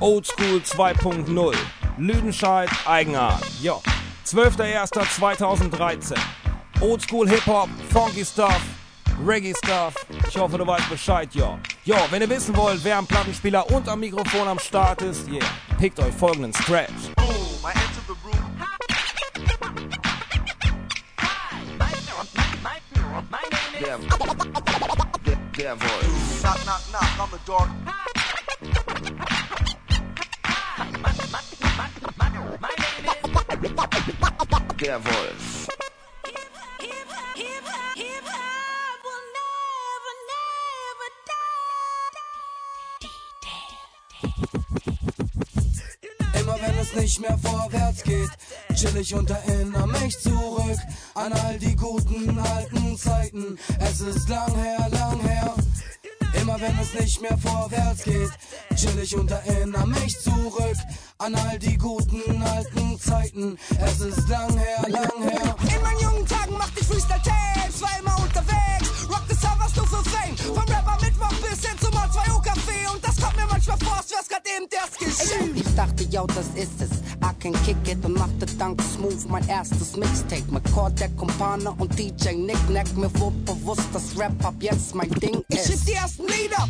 Oldschool 2.0. Lüdenscheid, Eigenart. Jo, 12.01.2013. Oldschool Hip-Hop, Funky Stuff, Reggae Stuff. Ich hoffe, du weißt Bescheid, jo. Jo, wenn ihr wissen wollt, wer am Plattenspieler und am Mikrofon am Start ist, yeah, pickt euch folgenden Scratch. Boom, I enter the room. Der, der, der Wolf. Knock, knock, knock on the door. Der Wolf. Immer wenn es nicht mehr vorwärts geht, chill ich und erinnere mich zurück an all die guten alten Zeiten. Es ist lang her, lang her. Immer wenn es nicht mehr vorwärts geht, chill ich und erinnere mich zurück an all die guten alten Zeiten. Es ist lang her, lang her. In meinen jungen Tagen machte ich Freestyle-Tapes, war immer unterwegs. Rock the Servers nur für Fame. Vom Rapper Mittwoch bis hin zum O2O-Café. Und das kommt mir manchmal vor, als wär's grad eben erst geschehen. Ich dachte, yo, das ist es. I can kick it und machte dank Smooth mein erstes Mixtape. Mit Cordac, Kumpane und DJ Nicknack. Mir wurde bewusst, dass Rap ab jetzt mein Ding Ich schrieb ist. die ersten Lieder,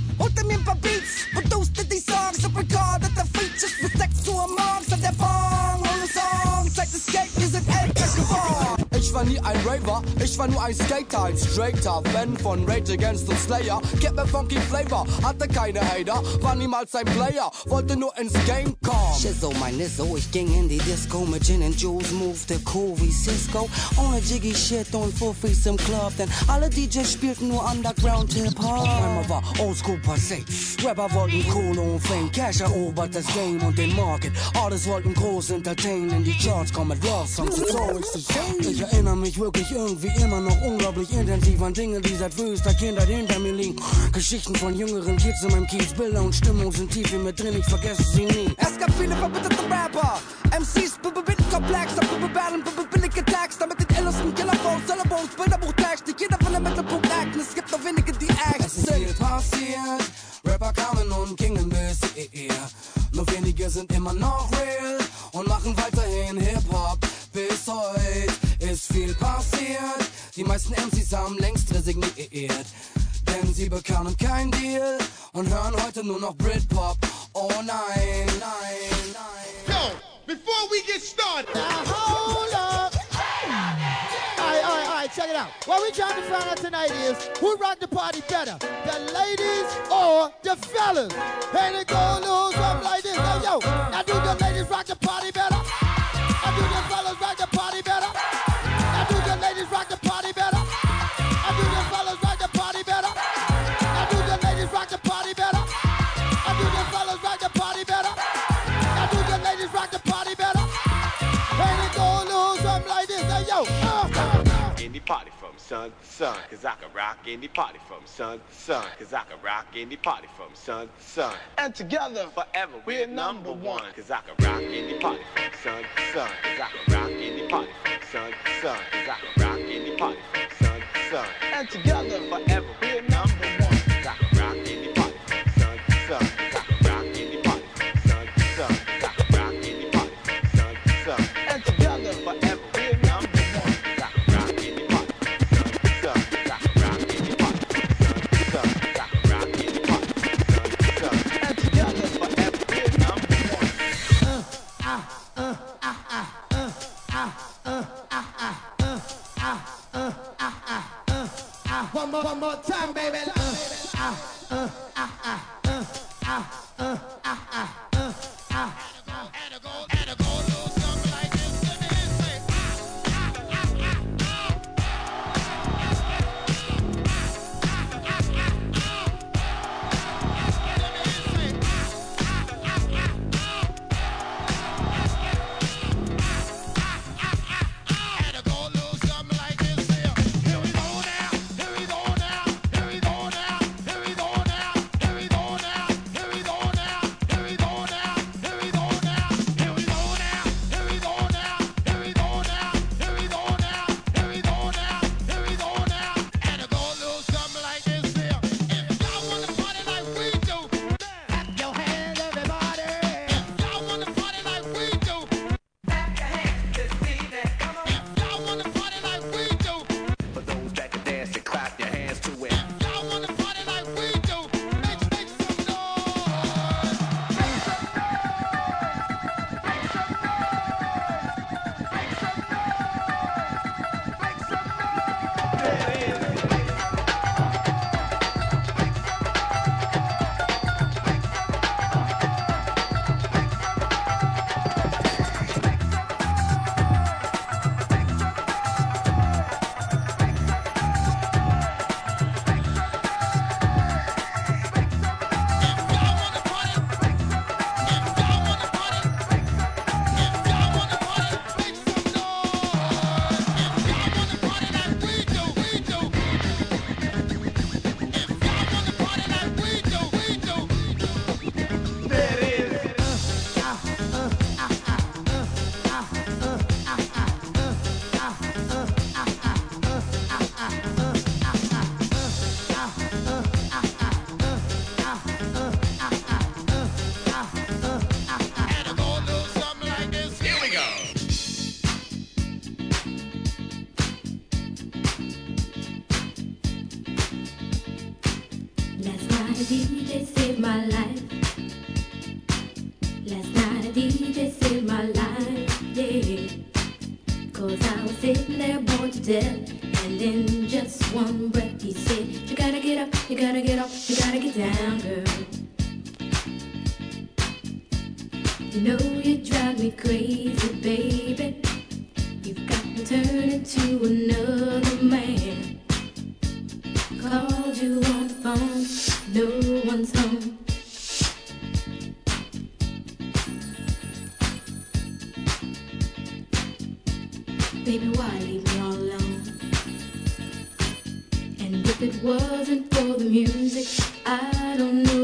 Raver, ich war nur ein Skater, ein straighter Fan von Rage Against the Slayer. Gib mir funky Flavor, hatte keine Hater, war niemals ein Player, wollte nur ins Game kommen. Shizzo, mein Nizzo, ich ging in die Disco mit Gin and Juice, moved cool wie Cisco. Ohne Jiggy Shit und Fuffies im Club, denn alle DJs spielten nur Underground Hip-Hop. Einmal war Oldschool passé, Rapper wollten Kohle und Fame, Cash erobert das Game und den Market. Alles wollten groß entertainen, in die Charts kommen mit Love Songs und Stories zu singen. Ich erinnere mich wirklich irgendwie immer noch unglaublich intensiv an Dinge, die seit frühester Kindheit hinter mir liegen. Geschichten von jüngeren Kids in meinem Kiez, Bilder und Stimmung sind tief in mir drin, ich vergesse sie nie. Es gab viele verbitterte Rapper, MCs, Komplex, Battlen, billige Tags, damit den ältesten Killerphones, Telefons, Bilderbuchtags, nicht jeder von der Mittelpunkt acten, es gibt nur wenige, die Es ist acten. viel passiert, Rapper kamen und gingen bis hierher. Nur wenige sind immer noch real bekamen kein Deal und hören heute nur noch Britpop. Oh nein, nein, nein. Yo, before we get started. Now hold up. Alright, alright, alright, check it out. What we trying to find out tonight is who rock the party better, the ladies or the fellas? And it go a little something like this. Now, yo, now do the ladies rock the sun to sun, cause I can rock any party from sun to sun, cause I can rock any party from sun to sun. And together forever we're number one, cause I can rock any party from sun to sun, cause I can rock any party from sun to sun, cause I can rock any party from sun to sun. And together forever my life. Last night a DJ saved my life, yeah. Cause I was sitting there bored to death. And in just one breath he said, You gotta get up, you gotta get up, you gotta get down, girl. You know you drive me crazy, baby. You've got to turn into another man. Called you on the phone, no one's home. Baby, why leave me all alone? And if it wasn't for the music, I don't know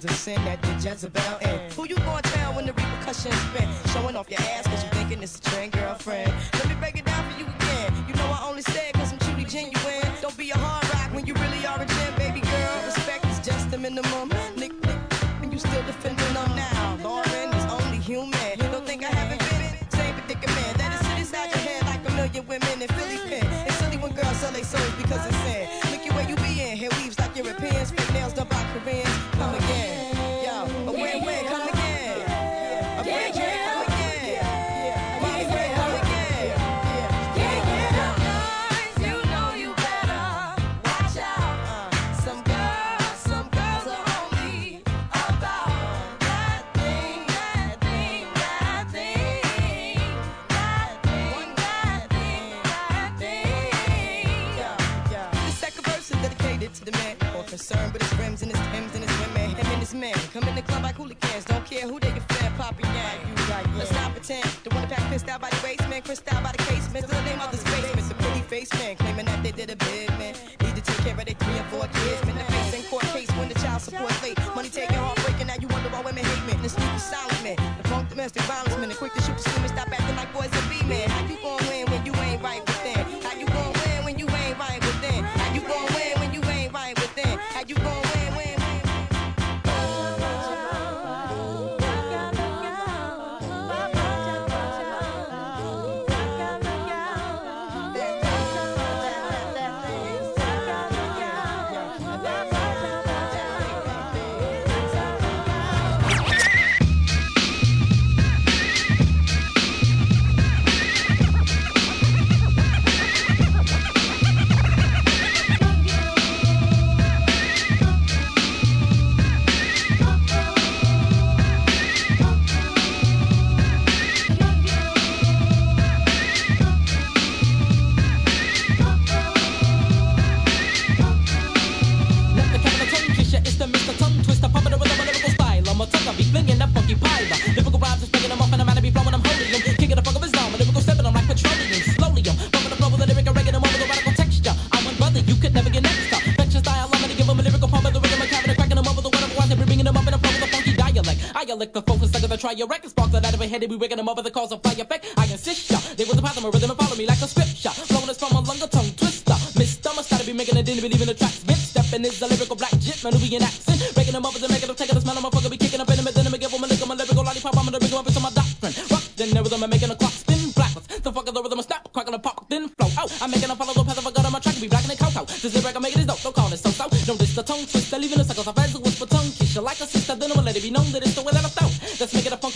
the sin that did Jezebel in. Mm. Who you gonna tell when the repercussions spin? Showing off your ass cause you thinking it's a trend, girlfriend. Let me break it down for you again. You know I only said cause I'm truly genuine. Don't be a hard rock when you really are a gem, baby girl. Respect is just the minimum. Care who they can fan, Poppy Gang. Let's not pretend. The one pack pissed out by the basement, crissed out by the casement. Still the name of this basement. The pretty face man claiming that they did a bid, man. Need to take care of their three and four kids. Been the face in court case when the child support late. Money taking, heartbreaking. Now you wonder why women hate men. The sneaky silent man. The punk domestic violence man. The quick to shoot the screaming. Stop acting like boys and be men. How you gon' spark that out of a head we wigging them over the cause of fire effect. I insist ya, they was a pattern of rhythm and follow me like a scripture. Flowing this from a longer tongue twister. Mister must gotta be making it didn't believe in the tracks. Bit stepping is the lyrical black jit, Manubian accent. Breaking them up and making them take it, the smell of my fucker be kicking up in them and then I'm give them a lick of my lyrical lollipop. I'm gonna bring them up into my doctrine. Rock, then the rhythm I'm making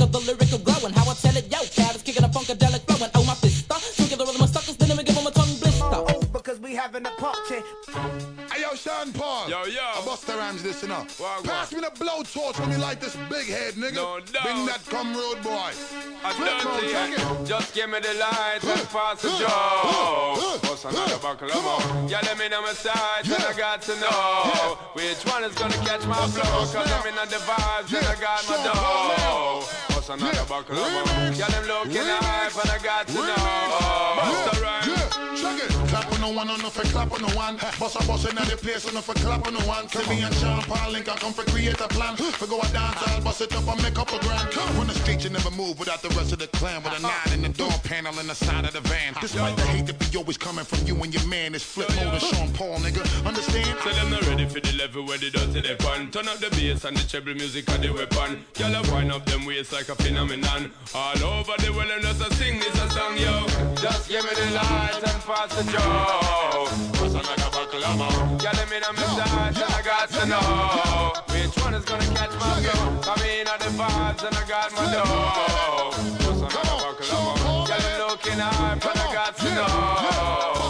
Of the lyrical glow and how I tell it, yo. Cat The this, know. Pass me the blowtorch when you like this big head, nigga. No doubt. Bring that come road boy. I don't it. Just give me the light and pass the joe. Bust another buckle of more. Yeah, let me know my size and I got to know which one is gonna catch my flow. Cause I'm in the vibes and I got my dough. Bust another buckle of more. Yeah, them looking hype and I got to know. Bust a rhyme. Yeah, check it. Clap on no one, on for clap on no one. Boss a boss in the place, on for clap on no one. Me and Sean Paul link, I come for create a plan. For go a dance, I'll bust it up and make up a grand. On the street, you never move without the rest of the clan. With a uh-huh. nine in the door panel in the side of the van. Uh-huh. Despite the hate that be always coming from you and your man, it's flip mode and Sean Paul, nigga. Understand? Tell them not ready for the level where they dirty they fun. Turn up the bass and the treble music and the weapon. Y'all wind up them waist like a phenomenon. All over the world and just a sing this a song, yo. Just give me the light and pass the joe. Pass another buckle of more. Y'all let me know my size and I got to know which one is gonna catch my flow. I mean, all the vibes and I got my dough. Pass another buckle of more. Them looking hype and I got to know.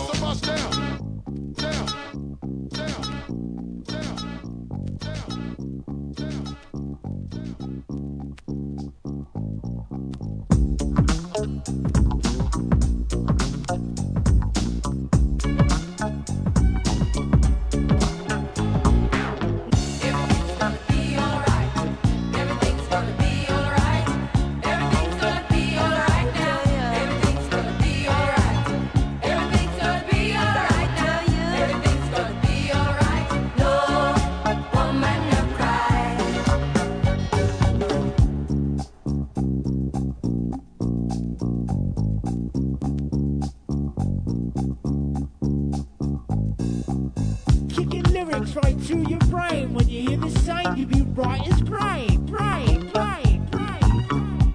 Lyrics right through your brain. When you hear the sound, you be right as brain, brain, brain, brain.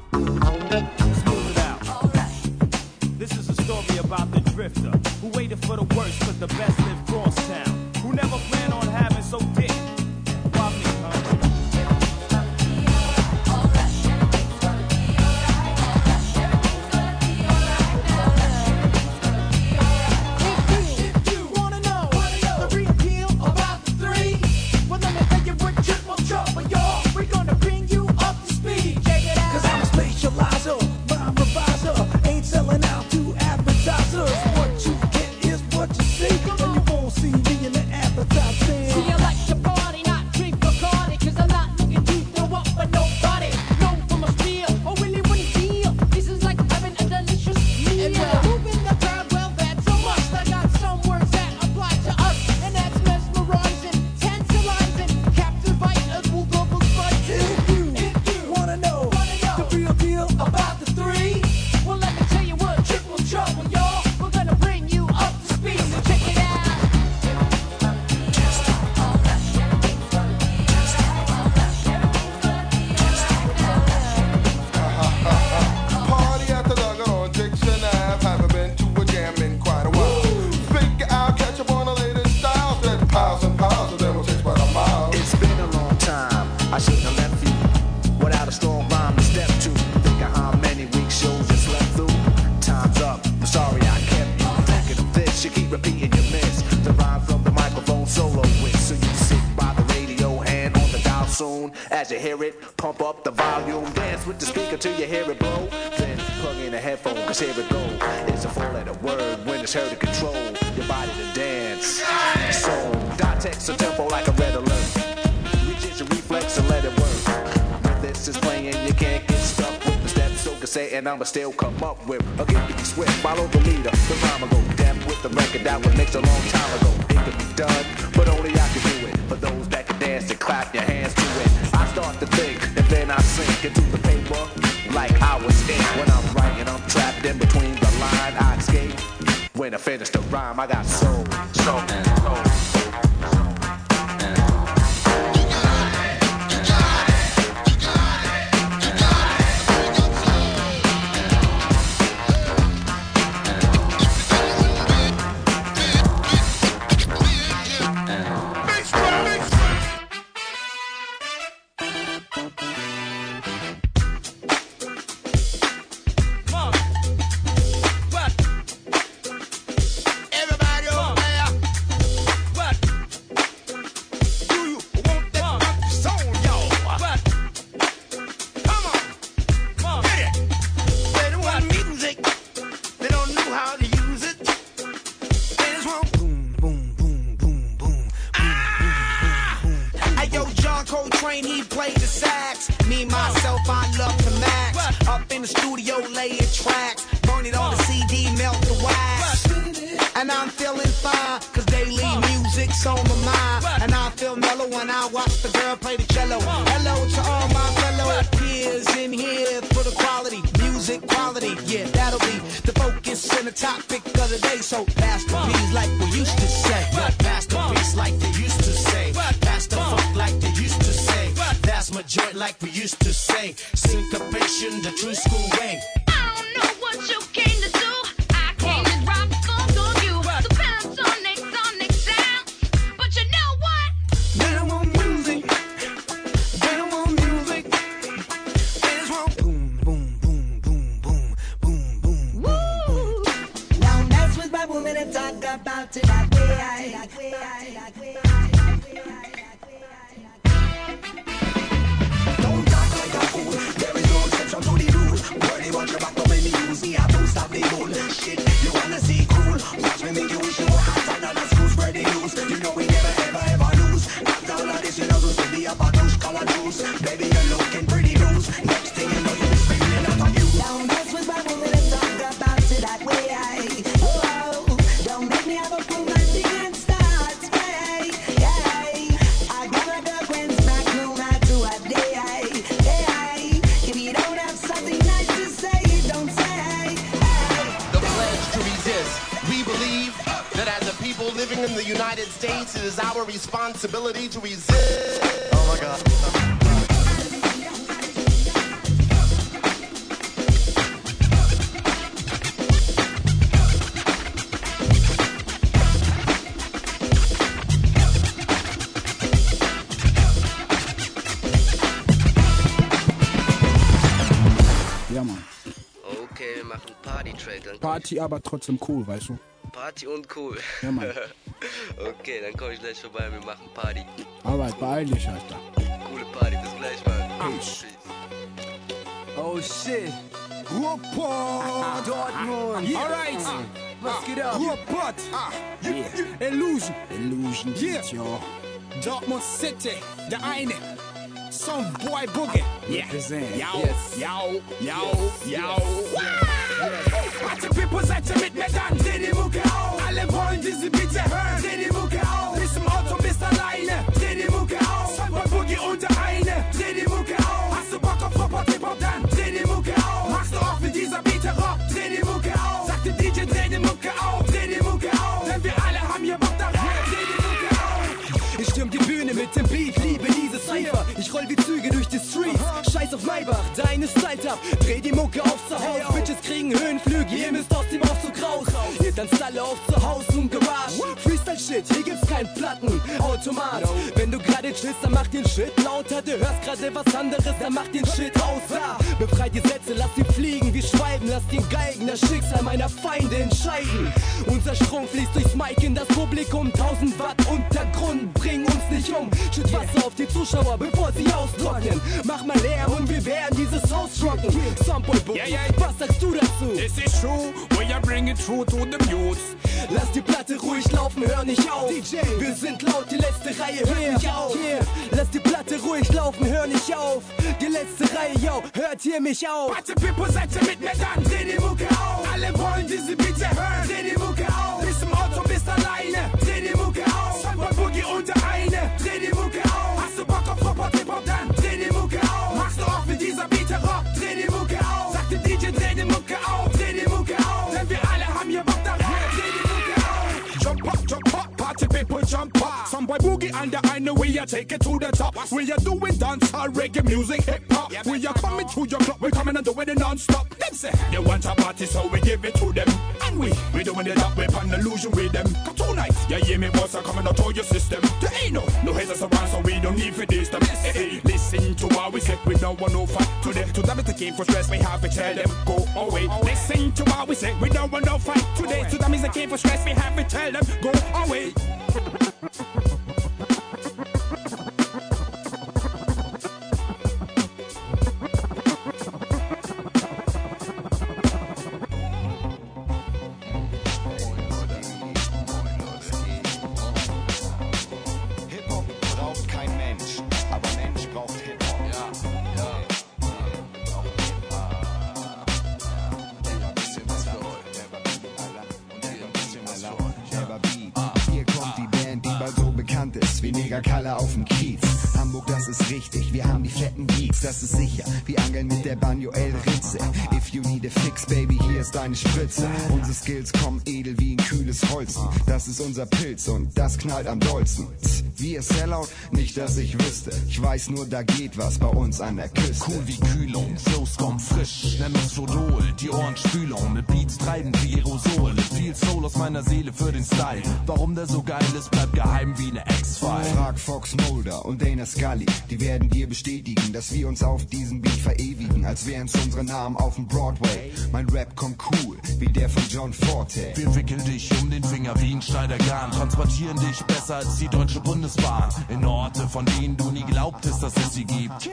Out. This is a story about the drifter who waited for the worst, but the best lived cross town. Hear it blow. Then plug in a headphone, cause here it go. It's a four letter word when it's heard to control your body to dance. So, dot text a tempo like a red alert. Reach your reflex and let it work. When this is playing, you can't get stuck with the steps. So can say, and I'ma still come up with a be swift. Follow the leader, the rhyme go depth with the record that was mixed a long time ago. It could be done, but only I can do it. For those dance and clap your hands to it. I start to think and then I sink into the paper like I was in. When I'm writing, I'm trapped in between the line. I escape. When I finish the rhyme, I got soul, soul, soul. School way. Living in the United States, it is our responsibility to resist. Oh my God. Ja, Mann. Okay, machen Party-Track. Party, aber trotzdem cool, weißt du? Party und cool. Ja, Mann. okay, dann komme ich gleich vorbei und wir machen Party. Arbeit, beeil dich, Alter. Coole Party, bis gleich, Mann. Peace. Oh shit. Ruhrpott, Dortmund. Alright. Was geht ab? Ruhrpott. Yeah. Illusion. Illusion, Yeah. ja. Dortmund City, der eine. Some boy boogie. Yeah. Represent. Yo, Yes. yo, yo, yo. Party Maybach, deine Style ab. Dreh die Mucke auf zu Haus. Bitches kriegen Höhenflüge, ihr müsst aus dem Aufzug raus. Ihr tanzt alle auf zu Haus und Garage. Freestyle Shit, hier Platten. Automat. Wenn du gerade chillst, dann mach den Shit lauter. Du hörst gerade was anderes, dann mach den Shit aus. Da. Befreit die Sätze, lass sie fliegen wie Schwalben. Lass den Geigen das Schicksal meiner Feinde entscheiden. Unser Strom fließt durchs Mic in das Publikum. 1000 Watt Untergrund, bring uns nicht um. Schütt Wasser auf die Zuschauer, bevor sie austrocknen. Mach mal Lärm und wir werden dieses Haus rocken. Sample Boogie, Yeah, yeah. Du dazu? This is true, we are bringing true to the youths. Lass die Platte ruhig laufen, hör nicht auf. DJ, wir sind laut, die letzte Reihe, hör nicht auf. Yeah. Lass die Platte ruhig laufen, hör nicht auf. Die letzte Reihe, yo, hört hier mich auf. Party People, seid ihr mit mir dann? Dreh die Mucke auf. Alle wollen diese Bitte hören. Dreh die Mucke auf. Bist im Auto, bist alleine. Dreh die Mucke auf. Samba Boogie und der eine. Dreh die Mucke auf. Hop-Hop, Hip-Hop, dann dreh die Mucke party people jump up. Some boy boogie and the I know we are take it to the top. We are doing dance, all reggae music, hip hop. We are coming to your club, we are coming and doing it non-stop. Them say they want a party, so we give it to them. And we, we doing it up, we pan illusion with them. Cause tonight, yeah, yeah, me boss are coming out to your system. There ain't no, no haters around, so we don't need for this. Them, hey, hey, listen to what we say, we don't want no fight To today. To them, it's the game for stress, we have to tell them, go away. Listen to what we say, we don't want no fight today. To them, it's the game for stress, we have to tell them, go away. Spritze. Unsere Skills kommen edel wie ein kühles Holzen. Das ist unser Pilz und das knallt am dollsten. Wir Sellout, nicht dass ich wüsste. Ich weiß nur, da geht was bei uns an der Küste. Cool wie Kühlung, Flows kommen frisch, nenn uns Sodol, die Ohrenspülung, mit Beats treiben wie Aerosole, viel Soul aus meiner Seele für den Style. Warum der so geil ist, bleibt geheim wie eine X-File. Frag Fox Mulder und Dana Scully, die werden dir bestätigen, dass wir uns auf diesem Beat verewigen, als wären's unsere Namen auf dem Broadway. Mein Rap kommt cool, wie der von John Forte. Wir wickeln dich um den Finger wie ein Schneidergarn, transportieren dich besser als die Deutsche Bundesbahn. In Orte, von denen du nie glaubtest, dass es sie gibt.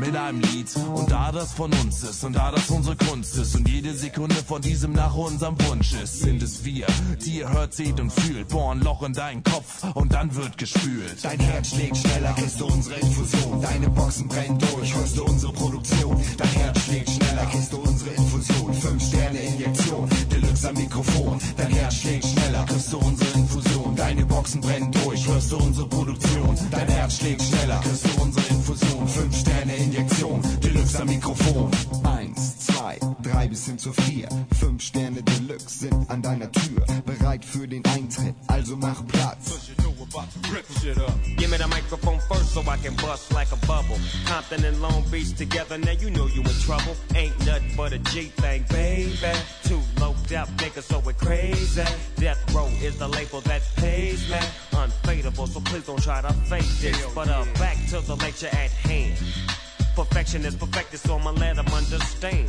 Mit einem Lied. Und da das von uns ist und da das unsere Kunst ist und jede Sekunde von diesem nach unserem Wunsch ist, sind es wir, die ihr hört, seht und fühlt. Bohren Loch in deinen Kopf und dann wird gespült. Dein Herz schlägt schneller, kriegst du unsere Infusion. Deine Boxen brennen durch, hörst du unsere Produktion. Dein Herz schlägt schneller, kriegst du unsere Infusion. Fünf Sterne Injektion, Deluxe am Mikrofon. Dein Herz schlägt schneller, kriegst du unsere Infusion. Deine Boxen brennen durch, hörst du unsere Produktion. Dein Herz schlägt schneller, kriegst du unsere Infusion. Fünf Sterne Injektion, Deluxe am Mikrofon. Eins, zwei, drei bis hin zu vier. Fünf Sterne Deluxe sind an deiner Tür, bereit für den Eintritt. Also mach Platz. Give me the microphone first so I can bust like a bubble. Compton and Long Beach together, now you know you in trouble. Ain't nothing but a G thing, baby. Too loped out niggas, so we're crazy. Death Row is the label that pays me. Unfadable, so please don't try to fake this. But uh, back to the lecture at hand. Perfection is perfected, so I'ma let 'em understand.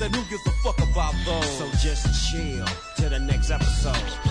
Then who gives a fuck about those? So just chill till the next episode.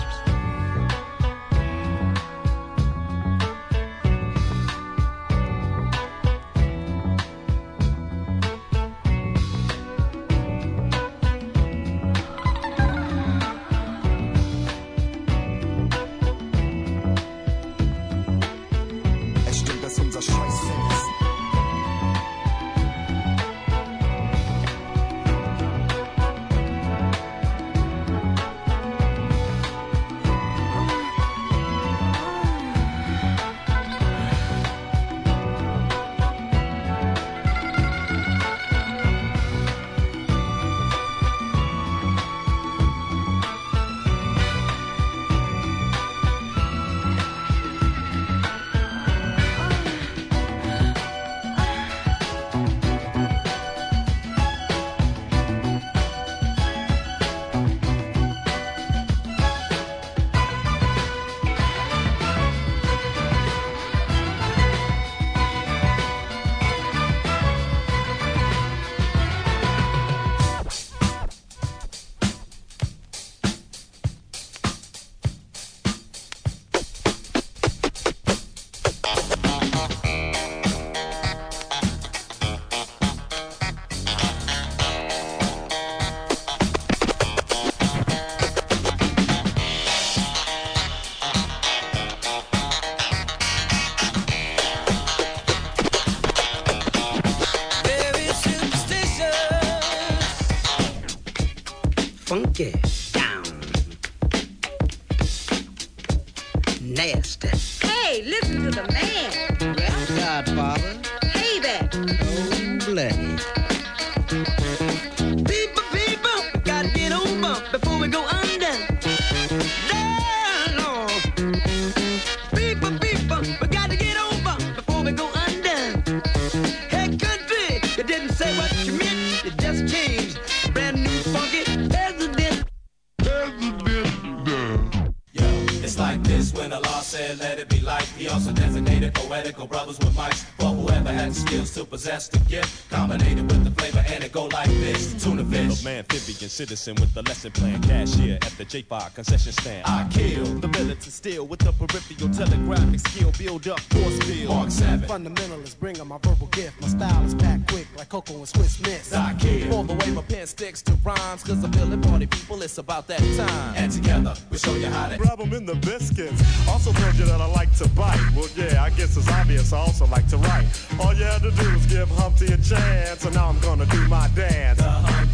Skills citizen with the lesson plan. Cashier at the J5 concession stand. I kill. The militant still with the peripheral telegraphic skill. Build up force field. Mark seven. Fundamentalist, bringing my verbal gift. My style is packed quick like Coco and Swiss Miss. I kill. All the way my pen sticks to rhymes. Cause I'm feeling party people, it's about that time. And together, we show you how to. Grab 'em in the biscuits. Also told you that I like to bite. Well, yeah, I guess it's obvious. I also like to write. All you had to do was give Humpty a chance, and now I'm gonna do my dance. The Humpty dance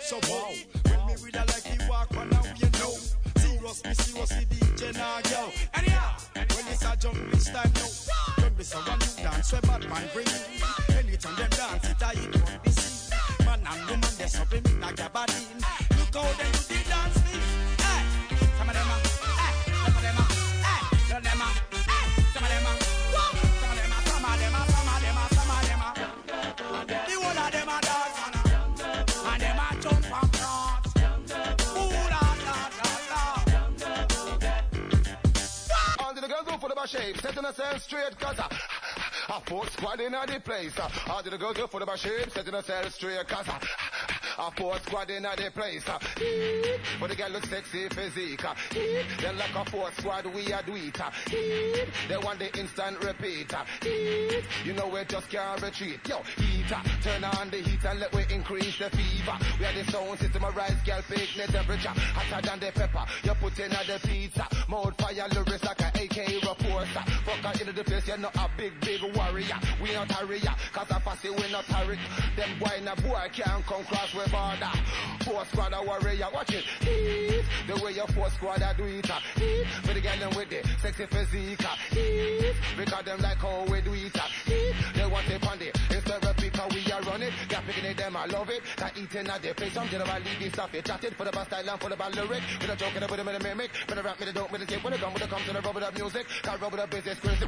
so wow. When me with her like he walk on now, you know. Serious, me serious, the DJ now, yo. Anyhow, when it's a jungle style, no. Jungle so one you dance, where bad man bring. Anytime them dance, it a hit from the scene. Man and woman, they're something me like a body. Look how they do girls go for the shape, setting herself straight, cause I, a four squad in the place. All the girls go for the shape, setting herself straight, cause I, a four squad in the place. But the girl look sexy physique. They like a four squad, we are do it. They want the instant repeat. You know we just can't retreat. Yo, heater, turn on the heat and let we increase the fever. We are the sound system, a rise, girl, picnic temperature. Hotter than the pepper, you put in the pizza. Mouth fire lyrics like a AK reporter. Fuck out into the face, you're not a big, big warrior. We not harrier, cause I fussy, we not hurry. Them boy in a boy can't come cross we border. Four squad a warrior, watch it. Eat. The way your four squad a do it. uh. Eat. For the girl them with the sexy physique. uh. Eat. Because them like how we do it. uh. Eat. They want it on the instead of because we are running. Got picking it, them I love it. Got eating at the place. Some generally this stuff it chatted for the best style and for the bad lyric. With a joke and a with a minute mimic. When I rap me the dope, me the tape. When I come with the come to the rubber up music. Got rubber up business crazy.